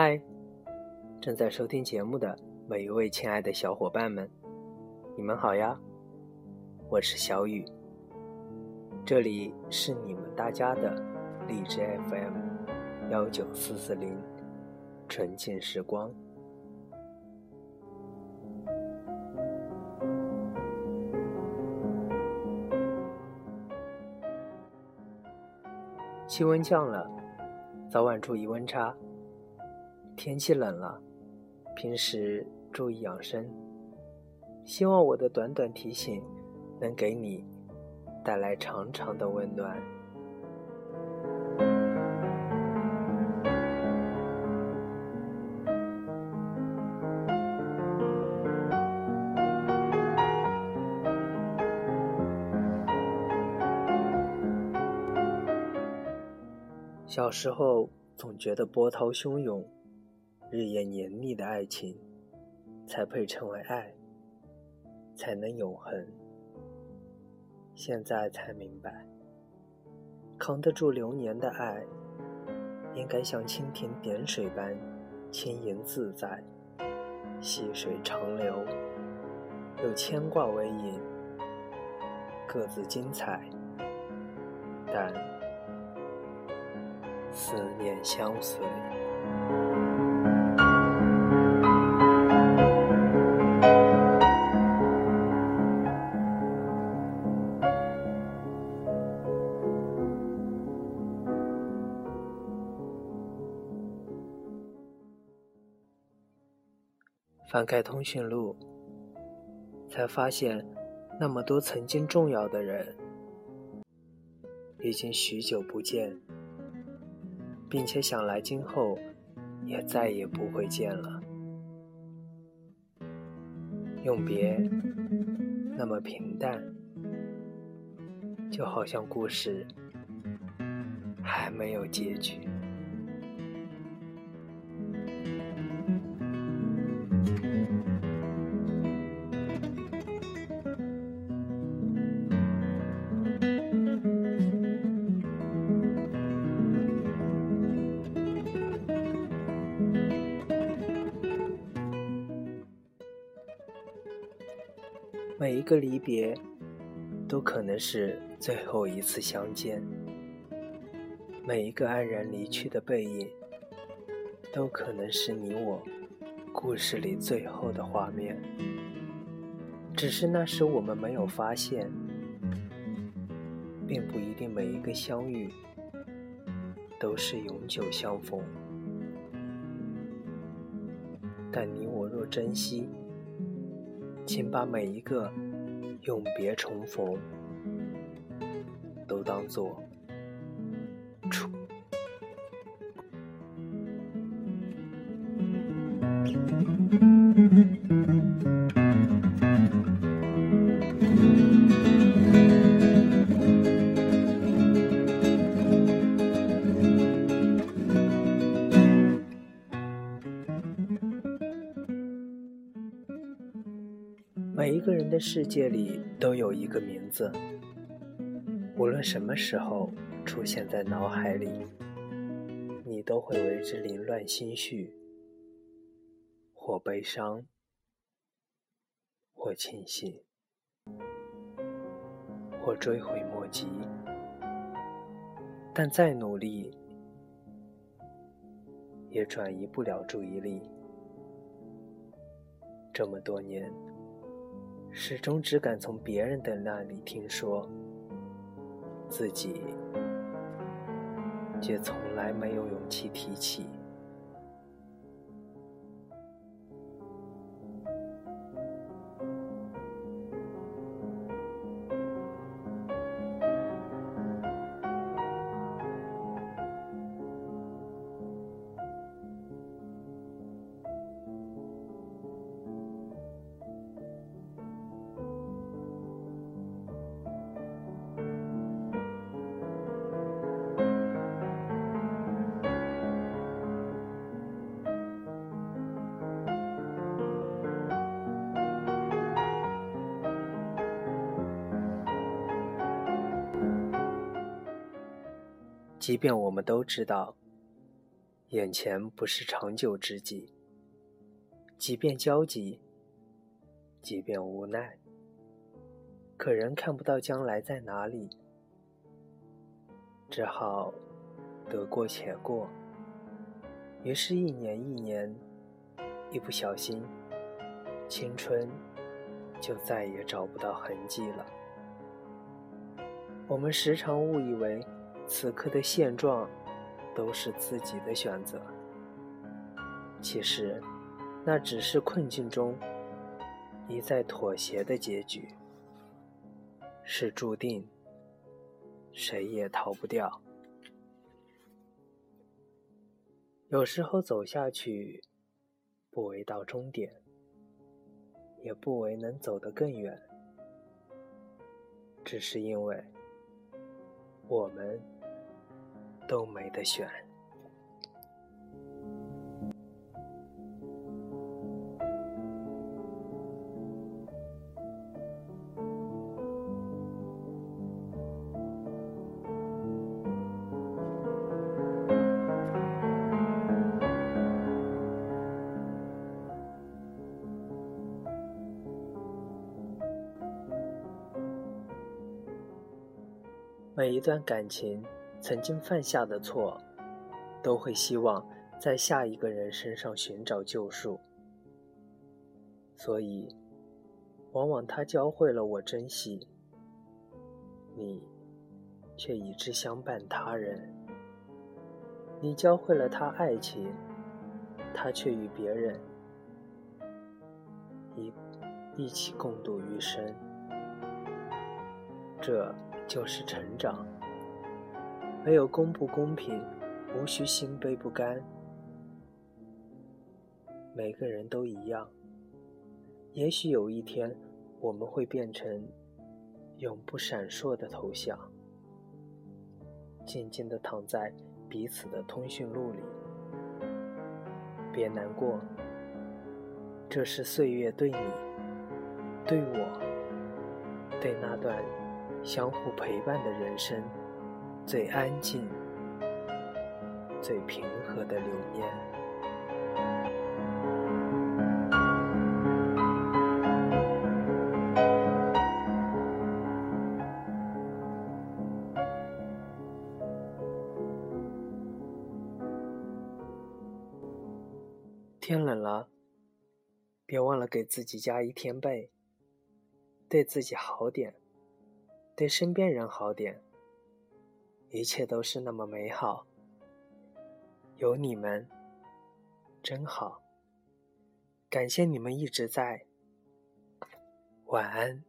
嗨，正在收听节目的每一位亲爱的小伙伴们，你们好呀！我是小雨，这里是你们大家的荔枝 FM 幺九四四零纯净时光。气温降了，早晚注意温差。天气冷了，平时注意养生。希望我的短短提醒能给你带来长长的温暖。小时候总觉得波涛汹涌、日夜黏腻的爱情才配称为爱，才能永恒。现在才明白，扛得住流年的爱，应该像蜻蜓点水般轻盈自在，细水长流，有牵挂为引，各自精彩，但。思念相随。翻开通讯录，才发现，那么多曾经重要的人，已经许久不见。并且想来今后也再也不会见了。永别那么平淡，就好像故事还没有结局。每一个离别，都可能是最后一次相见；每一个黯然离去的背影，都可能是你我故事里最后的画面。只是那时我们没有发现，并不一定每一个相遇都是永久相逢。但你我若珍惜。请把每一个永别重逢，都当做的世界里都有一个名字，无论什么时候出现在脑海里，你都会为之凌乱心绪，或悲伤，或庆幸，或追悔莫及。但再努力，也转移不了注意力。这么多年。始终只敢从别人的那里听说，自己却从来没有勇气提起。即便我们都知道，眼前不是长久之计。即便焦急，即便无奈，可仍看不到将来在哪里，只好得过且过。于是，一年一年，一不小心，青春就再也找不到痕迹了。我们时常误以为，此刻的现状都是自己的选择，其实。那只是困境中一再妥协的结局，是注定，谁也逃不掉。有时候走下去，不为到终点，也不为能走得更远，只是因为我们都没得选。每一段感情曾经犯下的错，都会希望在下一个人身上寻找救赎。所以，往往他教会了我珍惜，你却以之相伴他人；你教会了他爱情，他却与别人一一起共度余生。这。就是成长，没有公不公平，无需心悲不甘。每个人都一样，也许有一天，我们会变成永不闪烁的头像，静静的躺在彼此的通讯录里。别难过，这是岁月对你、对我、对那段。相互陪伴的人生，最安静、最平和的流年。天冷了，别忘了给自己加一天被，对自己好点。对身边人好点，一切都是那么美好。有你们，真好。感谢你们一直在。晚安。